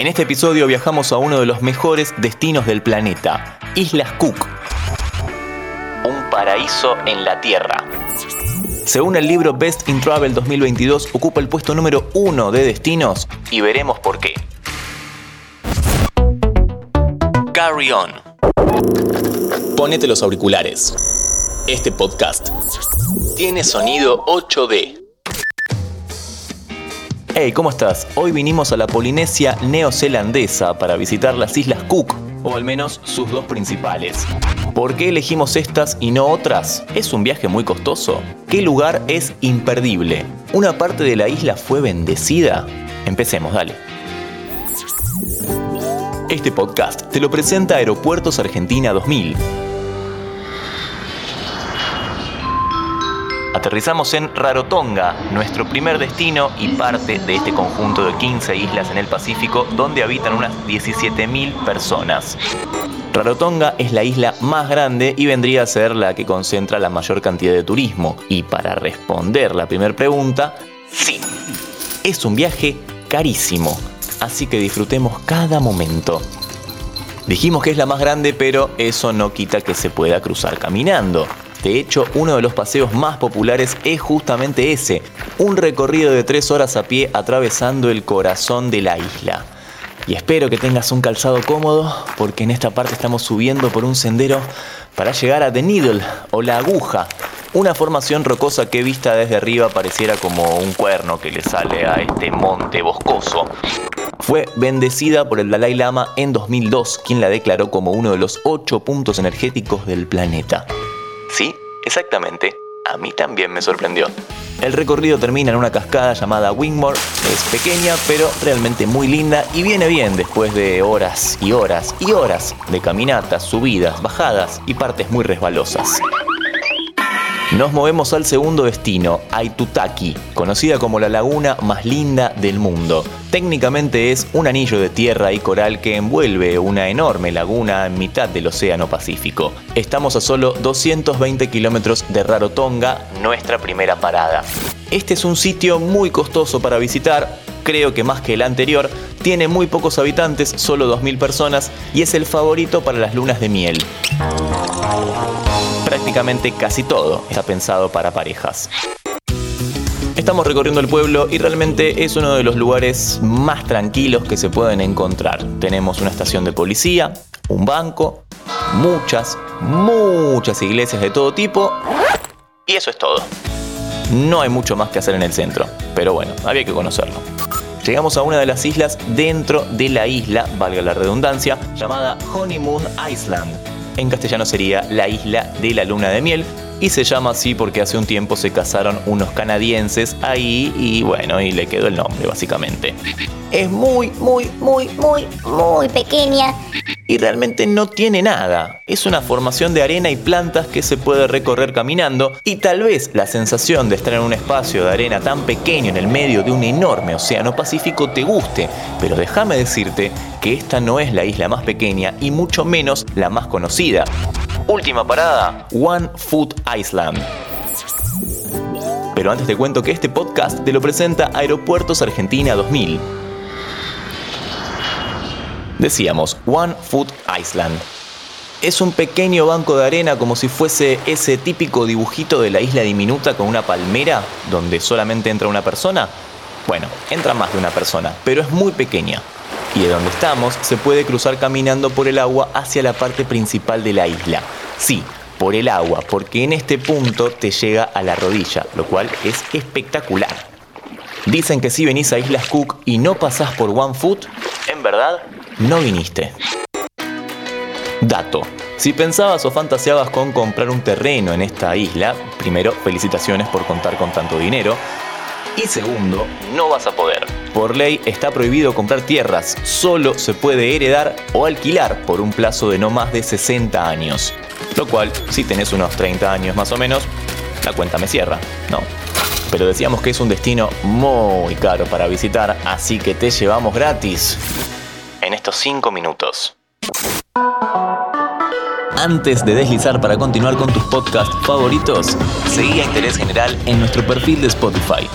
En este episodio viajamos a uno de los mejores destinos del planeta, Islas Cook. Un paraíso en la Tierra. Según el libro Best in Travel 2022, ocupa el puesto número uno de destinos y veremos por qué. Carry on. Ponete los auriculares. Este podcast tiene sonido 8D. Hey, ¿cómo estás? Hoy vinimos a la Polinesia neozelandesa para visitar las Islas Cook, o al menos sus dos principales. ¿Por qué elegimos estas y no otras? ¿Es un viaje muy costoso? ¿Qué lugar es imperdible? ¿Una parte de la isla fue bendecida? Empecemos, dale. Este podcast te lo presenta Aeropuertos Argentina 2000 Aterrizamos en Rarotonga, nuestro primer destino y parte de este conjunto de 15 islas en el Pacífico donde habitan unas 17.000 personas. Rarotonga es la isla más grande y vendría a ser la que concentra la mayor cantidad de turismo. Y para responder la primera pregunta, sí, es un viaje carísimo, así que disfrutemos cada momento. Dijimos que es la más grande, pero eso no quita que se pueda cruzar caminando. De hecho, uno de los paseos más populares es justamente ese, un recorrido de tres horas a pie atravesando el corazón de la isla. Y espero que tengas un calzado cómodo porque en esta parte estamos subiendo por un sendero para llegar a The Needle o la aguja, una formación rocosa que vista desde arriba pareciera como un cuerno que le sale a este monte boscoso. Fue bendecida por el Dalai Lama en 2002, quien la declaró como uno de los ocho puntos energéticos del planeta. Sí, exactamente. A mí también me sorprendió. El recorrido termina en una cascada llamada Wingmore. Es pequeña, pero realmente muy linda y viene bien después de horas y horas y horas de caminatas, subidas, bajadas y partes muy resbalosas. Nos movemos al segundo destino, Aitutaki, conocida como la laguna más linda del mundo. Técnicamente es un anillo de tierra y coral que envuelve una enorme laguna en mitad del Océano Pacífico. Estamos a solo 220 kilómetros de Rarotonga, nuestra primera parada. Este es un sitio muy costoso para visitar, creo que más que el anterior, tiene muy pocos habitantes, solo 2.000 personas, y es el favorito para las lunas de miel prácticamente casi todo está pensado para parejas. Estamos recorriendo el pueblo y realmente es uno de los lugares más tranquilos que se pueden encontrar. Tenemos una estación de policía, un banco, muchas, muchas iglesias de todo tipo y eso es todo. No hay mucho más que hacer en el centro, pero bueno, había que conocerlo. Llegamos a una de las islas dentro de la isla, valga la redundancia, llamada Honeymoon Island en castellano sería La isla de la luna de miel, y se llama así porque hace un tiempo se casaron unos canadienses ahí y bueno, y le quedó el nombre básicamente. Es muy, muy, muy, muy, muy pequeña. Y realmente no tiene nada. Es una formación de arena y plantas que se puede recorrer caminando y tal vez la sensación de estar en un espacio de arena tan pequeño en el medio de un enorme océano Pacífico te guste, pero déjame decirte que esta no es la isla más pequeña y mucho menos la más conocida. Última parada, One Foot Island. Pero antes te cuento que este podcast te lo presenta Aeropuertos Argentina 2000. Decíamos, One Foot Island. Es un pequeño banco de arena como si fuese ese típico dibujito de la isla diminuta con una palmera donde solamente entra una persona. Bueno, entra más de una persona, pero es muy pequeña y de donde estamos se puede cruzar caminando por el agua hacia la parte principal de la isla. Sí, por el agua, porque en este punto te llega a la rodilla, lo cual es espectacular. Dicen que si venís a Islas Cook y no pasás por One Foot, en verdad, no viniste. Dato. Si pensabas o fantaseabas con comprar un terreno en esta isla, primero, felicitaciones por contar con tanto dinero. Y segundo, no vas a poder. Por ley está prohibido comprar tierras, solo se puede heredar o alquilar por un plazo de no más de 60 años. Lo cual, si tenés unos 30 años más o menos, la cuenta me cierra, ¿no? Pero decíamos que es un destino muy caro para visitar, así que te llevamos gratis en estos 5 minutos. Antes de deslizar para continuar con tus podcasts favoritos, seguí a Interés General en nuestro perfil de Spotify